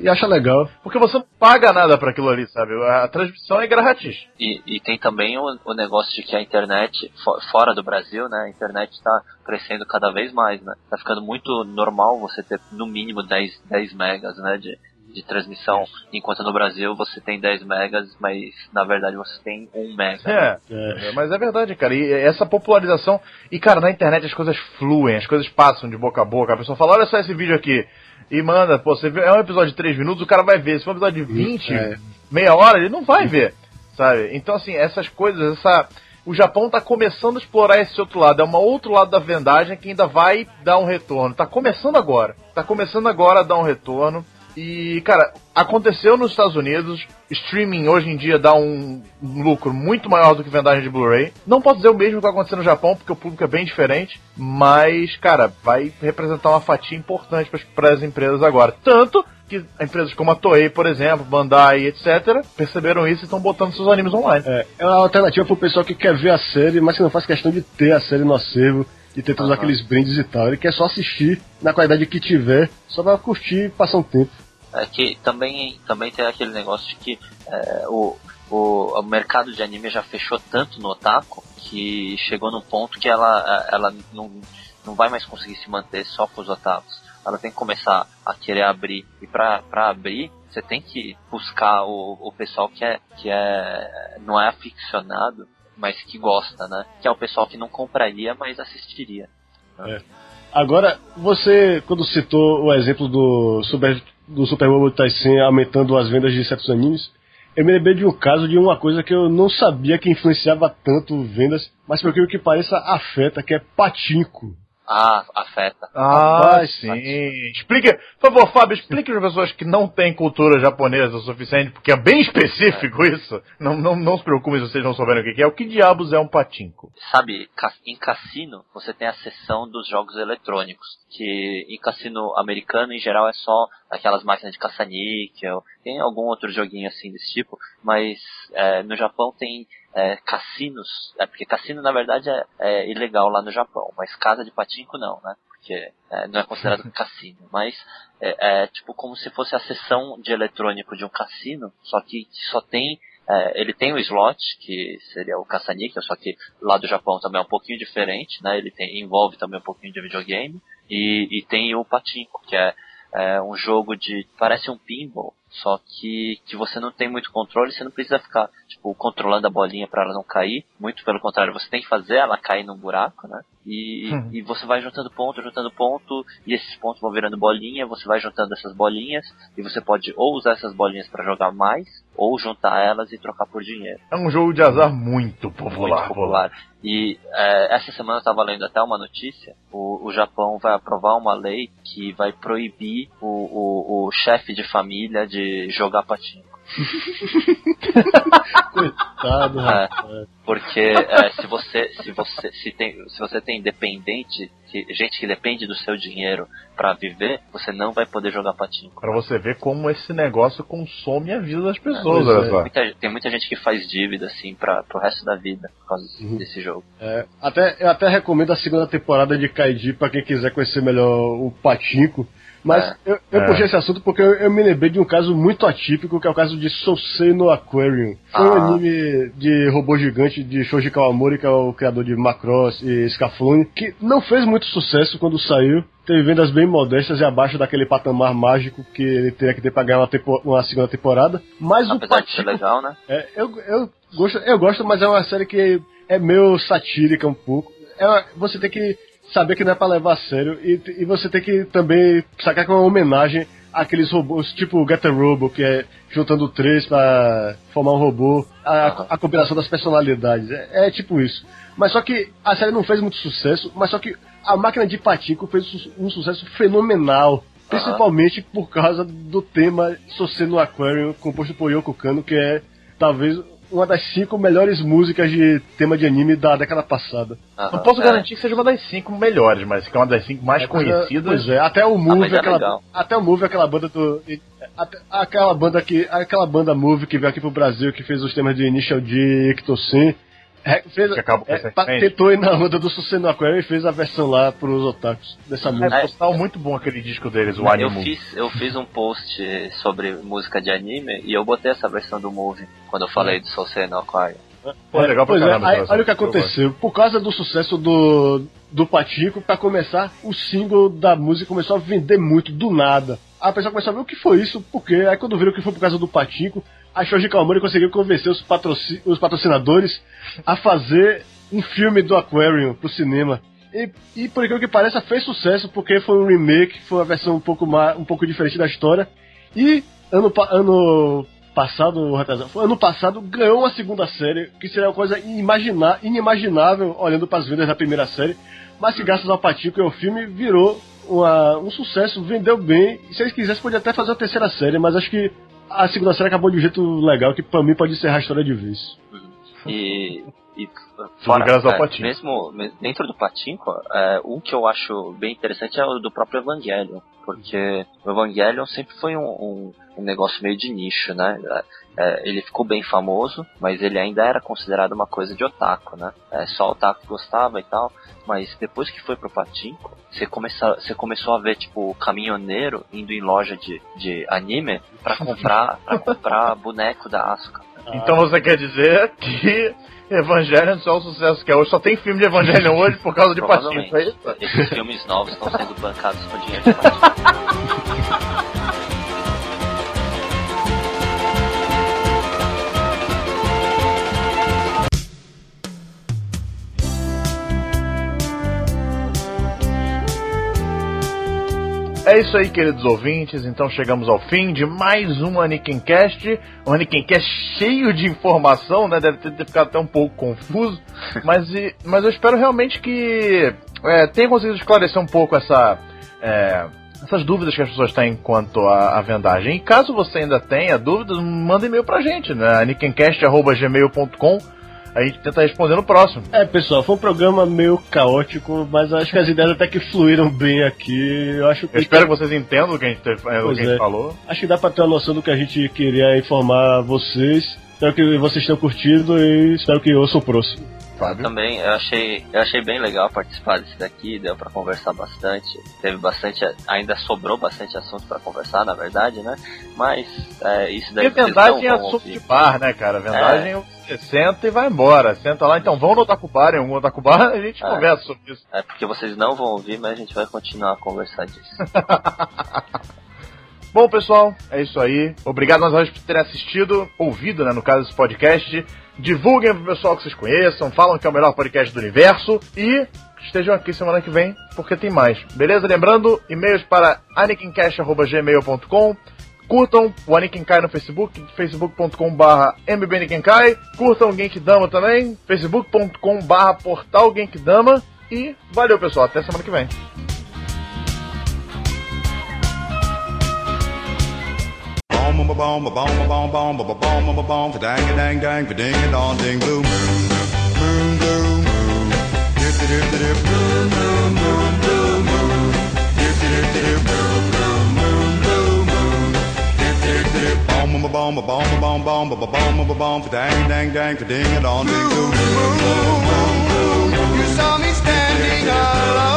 e, acha legal. Porque você não paga nada para aquilo ali, sabe? A transmissão é grátis. E, e tem também o, o, negócio de que a internet, fora do Brasil, né? A internet está crescendo cada vez mais, né? Tá ficando muito normal você ter no mínimo 10, 10 megas, né? De, de transmissão, enquanto no Brasil você tem 10 megas, mas na verdade você tem 1 mega. É, é, mas é verdade, cara. E essa popularização. E, cara, na internet as coisas fluem, as coisas passam de boca a boca. A pessoa fala: olha só esse vídeo aqui. E manda, pô, você vê, é um episódio de 3 minutos, o cara vai ver. Se for um episódio de 20, é. meia hora, ele não vai ver. Sabe? Então, assim, essas coisas, essa o Japão está começando a explorar esse outro lado. É um outro lado da vendagem que ainda vai dar um retorno. Está começando agora. Está começando agora a dar um retorno. E, cara, aconteceu nos Estados Unidos. Streaming hoje em dia dá um lucro muito maior do que vendagem de Blu-ray. Não posso dizer o mesmo que vai acontecer no Japão, porque o público é bem diferente. Mas, cara, vai representar uma fatia importante para as empresas agora. Tanto que empresas como a Toei, por exemplo, Bandai, etc., perceberam isso e estão botando seus animes online. É, é uma alternativa para o pessoal que quer ver a série, mas que não faz questão de ter a série no acervo e ter todos uhum. aqueles brindes e tal. Ele quer só assistir na qualidade que tiver, só pra curtir e passar um tempo. É que também, também tem aquele negócio de que é, o, o, o, mercado de anime já fechou tanto no otaku que chegou num ponto que ela, ela não, não vai mais conseguir se manter só com os otakus. Ela tem que começar a querer abrir. E pra abrir, você tem que buscar o, o pessoal que é, que é não é aficionado, mas que gosta, né? Que é o pessoal que não compraria, mas assistiria. É. Agora, você, quando citou o exemplo do Super do Super Bowl Tyson aumentando as vendas de certos animes, eu me lembrei de um caso de uma coisa que eu não sabia que influenciava tanto vendas, mas por que que pareça afeta, que é patinco. Ah, afeta. Ah, sim. Explique, por favor, Fábio, explique para as pessoas que não têm cultura japonesa o suficiente, porque é bem específico é. isso. Não, não, não se preocupem se vocês não souberem o que é. O que diabos é um patinco? Sabe, em cassino você tem a seção dos jogos eletrônicos, que em cassino americano em geral é só aquelas máquinas de caça-níquel, tem algum outro joguinho assim desse tipo, mas é, no Japão tem é, cassinos, é, porque cassino na verdade é, é, ilegal lá no Japão, mas casa de patinco não, né? Porque é, não é considerado cassino, mas é, é, tipo como se fosse a seção de eletrônico de um cassino, só que só tem é, ele tem o slot, que seria o caça-níquel, só que lá do Japão também é um pouquinho diferente, né? Ele tem, envolve também um pouquinho de videogame. E, e tem o patinco, que é, é um jogo de. parece um pinball, só que, que você não tem muito controle, você não precisa ficar, tipo, controlando a bolinha para ela não cair. Muito pelo contrário, você tem que fazer ela cair num buraco, né? E, hum. e você vai juntando ponto, juntando ponto, e esses pontos vão virando bolinha, você vai juntando essas bolinhas, e você pode ou usar essas bolinhas para jogar mais, ou juntar elas e trocar por dinheiro. É um jogo de azar muito popular. Muito popular. E é, essa semana eu estava lendo até uma notícia, o, o Japão vai aprovar uma lei que vai proibir o, o, o chefe de família de jogar patinco. Coitado, é, porque é, se você se você se tem se você tem dependente que, gente que depende do seu dinheiro para viver, você não vai poder jogar patinco. Para você ver como esse negócio consome a vida das pessoas, é, muita, tem muita gente que faz dívida assim para pro resto da vida por causa uhum. desse jogo. É, até eu até recomendo a segunda temporada de Kaiji para quem quiser conhecer melhor o patinco Mas É. eu, eu É. puxei esse assunto porque eu, eu me lembrei de um caso muito atípico, que é o caso de Sousei no Aquarium. Foi um Ah. anime de robô gigante de Shoji Kawamori, que é o criador de Macross e Scaflone, que não fez muito sucesso quando saiu. Teve vendas bem modestas e abaixo daquele patamar mágico que ele teria que ter pra ganhar uma, tempo- uma segunda temporada. Mas o Apesar de ser Patico legal, né? é, eu, eu, gosto, eu gosto, mas é uma série que é meio satírica um pouco. É uma- você tem que saber que não é pra levar a sério e, e você tem que também sacar que é uma homenagem àqueles robôs, tipo Get a Robo, que é juntando três pra formar um robô, a, a combinação das personalidades. É, é tipo isso. Mas só que a série não fez muito sucesso, mas só que a máquina de Patico fez um sucesso fenomenal. Principalmente por causa do tema Sosei no Aquarium, composto por Yoko Kano, que é talvez uma das cinco melhores músicas de tema de anime da década passada. Não Aham, posso é. garantir que seja uma das cinco melhores, mas que é uma das cinco mais É, conhecidas. Pois é, até o Move, mas é aquela, até o Move, aquela banda do. até- aquela banda que. Aquela banda Move que veio aqui pro Brasil, que fez os temas de Initial D e Ictosin. É, fez, Que acabou é, recentemente. pa- tentou ir na onda do Sucesso no Aquarium e fez a versão lá pros otakus dessa música. É, por sinal, muito bom aquele disco deles, o Eu Animal. fiz, eu fiz um post sobre música de anime e eu botei essa versão do Movie quando eu falei do Sousei no Aquarium. Pô, legal pra Pois é, caramba. aí, olha o que. Eu aconteceu. Por causa do sucesso do, do Patico, pra começar, o single da música começou a vender muito do nada. Aí a pessoa começou a ver o que foi isso, porque aí quando viram que foi por causa do Patico, a Shoji Kawamori conseguiu convencer os, os patrocinadores a fazer um filme do Aquarium pro cinema. E, e por incrível que pareça, fez sucesso porque foi um remake, foi uma versão um pouco, mais, um pouco diferente da história. E ano, ano passado, ano passado, ganhou uma segunda série, que seria uma coisa inimagina- inimaginável olhando para as vendas da primeira série, mas que graças ao Patico e ao filme virou uma- um sucesso, vendeu bem. E se eles quisessem, podiam até fazer a terceira série, mas acho que a segunda série acabou de um jeito legal que pra mim pode encerrar a história de vez. E, e graças ao é, mesmo me- dentro do Patinco, é, um que eu acho bem interessante é o do próprio Evangelion, porque o Evangelion sempre foi um, um, um negócio meio de nicho, né? É, é, ele ficou bem famoso, mas ele ainda era considerado uma coisa de otaku, né? É, só otaku gostava e tal, mas depois que foi pro Patinco, você, começa, você começou a ver, tipo, caminhoneiro indo em loja de, de anime pra comprar, pra comprar boneco da Asuka. Então você quer dizer que Evangelion só é o sucesso que é hoje? Só tem filme de Evangelion hoje por causa de patinho, é isso? Esses filmes novos estão sendo bancados com dinheiro de patinho. É isso aí, queridos ouvintes. Então chegamos ao fim de mais um Anikincast. Um Anikincast cheio de informação, né? Deve ter, ter ficado até um pouco confuso. Mas, mas eu espero realmente que é, tenha conseguido esclarecer um pouco essa, é, essas dúvidas que as pessoas têm quanto à, à vendagem. E caso você ainda tenha dúvidas, manda e-mail pra gente, né? anikincast.gmail.com A gente tenta responder no próximo. É, pessoal, foi um programa meio caótico, mas acho que as ideias até que fluíram bem aqui. Eu acho que, Eu espero que vocês entendam o que a gente, teve- é, o que a gente é. falou. acho que dá pra ter uma noção do que a gente queria informar vocês. Espero que vocês tenham curtido e espero que ouçam o próximo. Fábio. Também eu achei, eu achei bem legal participar desse daqui, deu pra conversar bastante. Teve bastante, ainda sobrou bastante assunto pra conversar, na verdade, né? Mas é, isso daí Porque vendagem é assunto de ouvir. bar, né, cara? Vendagem você senta e vai embora. Senta lá, então vão no Otaku Bar, em algum Otaku Bar, a gente É. conversa sobre isso. É porque vocês não vão ouvir, mas a gente vai continuar a conversar disso. Bom, pessoal, é isso aí. Obrigado mais uma vez por terem assistido, ouvido, né, no caso desse podcast. Divulguem pro pessoal que vocês conheçam, falam que é o melhor podcast do universo e estejam aqui semana que vem, porque tem mais. Beleza? Lembrando, e-mails para anikincast.gmail.com Curtam o Anikinkai no Facebook, facebook.com.br mbnikinkai. Curtam o Genkidama também, facebook.com.br portal Genkidama. E valeu, pessoal. Até semana que vem. boom Boom! boom ba boom boom boom boom boom ba dang dang dang ding a dong ding dong. You saw me standing alone.